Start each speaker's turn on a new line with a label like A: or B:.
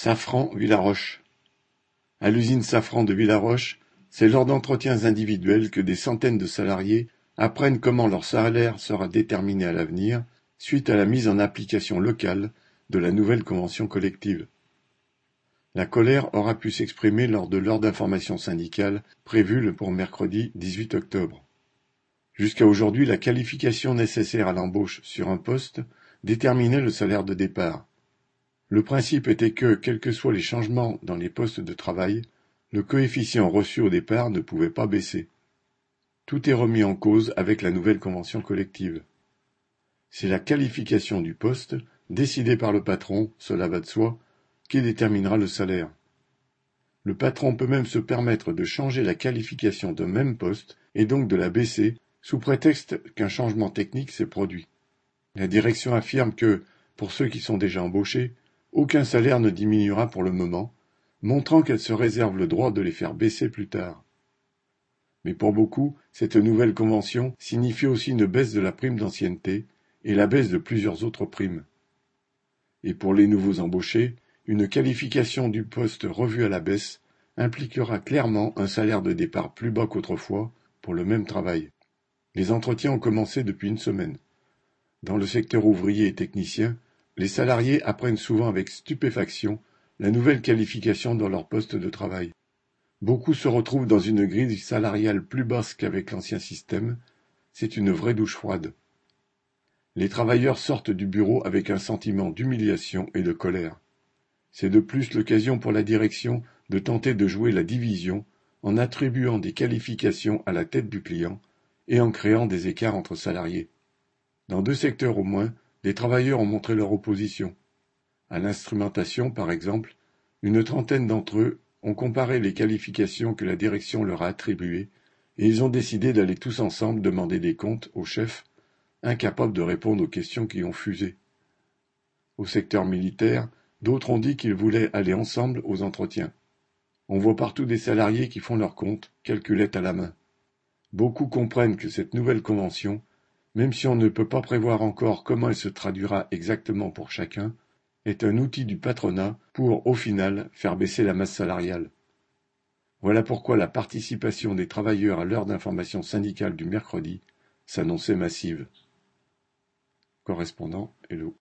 A: Safran Villaroche À l'usine Safran de Villaroche, c'est lors d'entretiens individuels que des centaines de salariés apprennent comment leur salaire sera déterminé à l'avenir suite à la mise en application locale de la nouvelle convention collective. La colère aura pu s'exprimer lors de l'heure d'information syndicale prévue pour mercredi 18 octobre. Jusqu'à aujourd'hui, la qualification nécessaire à l'embauche sur un poste déterminait le salaire de départ. Le principe était que, quels que soient les changements dans les postes de travail, le coefficient reçu au départ ne pouvait pas baisser. Tout est remis en cause avec la nouvelle convention collective. C'est la qualification du poste, décidée par le patron, cela va de soi, qui déterminera le salaire. Le patron peut même se permettre de changer la qualification d'un même poste et donc de la baisser sous prétexte qu'un changement technique s'est produit. La direction affirme que, pour ceux qui sont déjà embauchés, aucun salaire ne diminuera pour le moment, montrant qu'elle se réserve le droit de les faire baisser plus tard. Mais pour beaucoup, cette nouvelle convention signifie aussi une baisse de la prime d'ancienneté et la baisse de plusieurs autres primes. Et pour les nouveaux embauchés, une qualification du poste revue à la baisse impliquera clairement un salaire de départ plus bas qu'autrefois pour le même travail. Les entretiens ont commencé depuis une semaine. Dans le secteur ouvrier et technicien, les salariés apprennent souvent avec stupéfaction la nouvelle qualification dans leur poste de travail. Beaucoup se retrouvent dans une grille salariale plus basse qu'avec l'ancien système. C'est une vraie douche froide. Les travailleurs sortent du bureau avec un sentiment d'humiliation et de colère. C'est de plus l'occasion pour la direction de tenter de jouer la division en attribuant des qualifications à la tête du client et en créant des écarts entre salariés. Dans deux secteurs au moins, les travailleurs ont montré leur opposition. À l'instrumentation, par exemple, une trentaine d'entre eux ont comparé les qualifications que la direction leur a attribuées et ils ont décidé d'aller tous ensemble demander des comptes au chef, incapable de répondre aux questions qui ont fusé. Au secteur militaire, d'autres ont dit qu'ils voulaient aller ensemble aux entretiens. On voit partout des salariés qui font leurs comptes, calculettes à la main. Beaucoup comprennent que cette nouvelle convention même si on ne peut pas prévoir encore comment elle se traduira exactement pour chacun, est un outil du patronat pour, au final, faire baisser la masse salariale. Voilà pourquoi la participation des travailleurs à l'heure d'information syndicale du mercredi s'annonçait massive. Correspondant Hello.